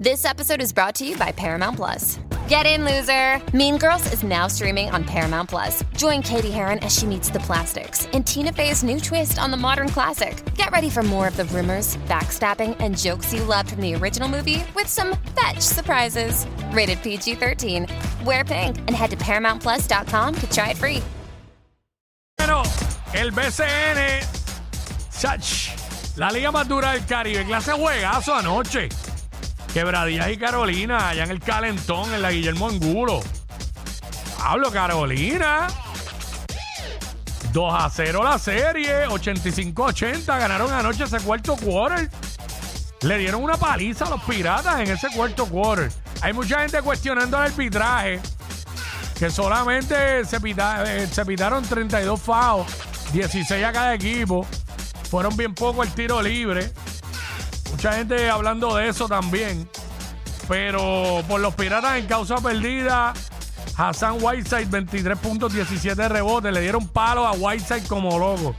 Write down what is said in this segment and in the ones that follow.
This episode is brought to you by Paramount Plus. Get in, loser! Mean Girls is now streaming on Paramount Plus. Join Katie Heron as she meets the plastics in Tina Fey's new twist on the modern classic. Get ready for more of the rumors, backstabbing, and jokes you loved from the original movie with some fetch surprises. Rated PG 13. Wear pink and head to ParamountPlus.com to try it free. Bueno, el BCN, Sach, la liga más dura del Caribe, clase juegazo anoche. Quebradillas y Carolina, allá en el Calentón, en la Guillermo Angulo. Hablo, Carolina. 2 a 0 la serie, 85-80. Ganaron anoche ese cuarto quarter. Le dieron una paliza a los piratas en ese cuarto quarter. Hay mucha gente cuestionando el arbitraje que solamente se, pita- eh, se pitaron 32 FAO, 16 a cada equipo. Fueron bien poco el tiro libre. Mucha gente hablando de eso también. Pero por los piratas en causa perdida, Hassan Whiteside 23 puntos, 17 rebotes. Le dieron palo a Whiteside como loco.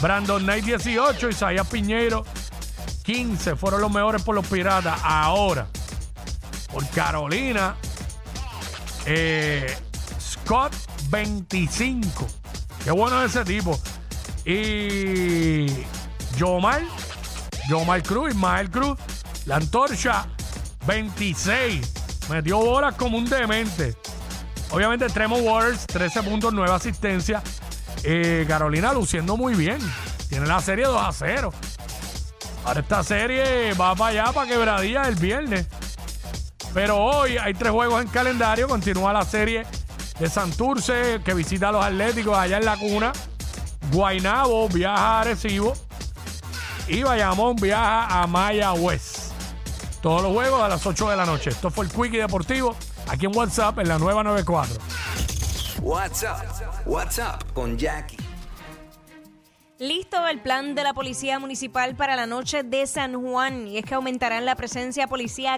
Brandon Knight 18, Isaías Piñeiro 15 fueron los mejores por los piratas. Ahora, por Carolina, eh, Scott 25. Qué bueno es ese tipo. Y Yomar, Yomar Cruz, Ismael Cruz, la antorcha 26. Metió bolas como un demente. Obviamente Tremor Waters, 13 puntos, 9 asistencias. Eh, Carolina luciendo muy bien. Tiene la serie 2 a 0. Ahora esta serie va para allá, para quebradilla el viernes. Pero hoy hay tres juegos en calendario. Continúa la serie de Santurce, que visita a los Atléticos allá en la cuna. Guainabo viaja a Arecibo. Y Bayamón viaja a Mayagüez. Todos los juegos a las 8 de la noche. Esto fue el Quickie Deportivo aquí en WhatsApp en la nueva 94. WhatsApp, WhatsApp con Jackie. Listo el plan de la Policía Municipal para la noche de San Juan y es que aumentarán la presencia policial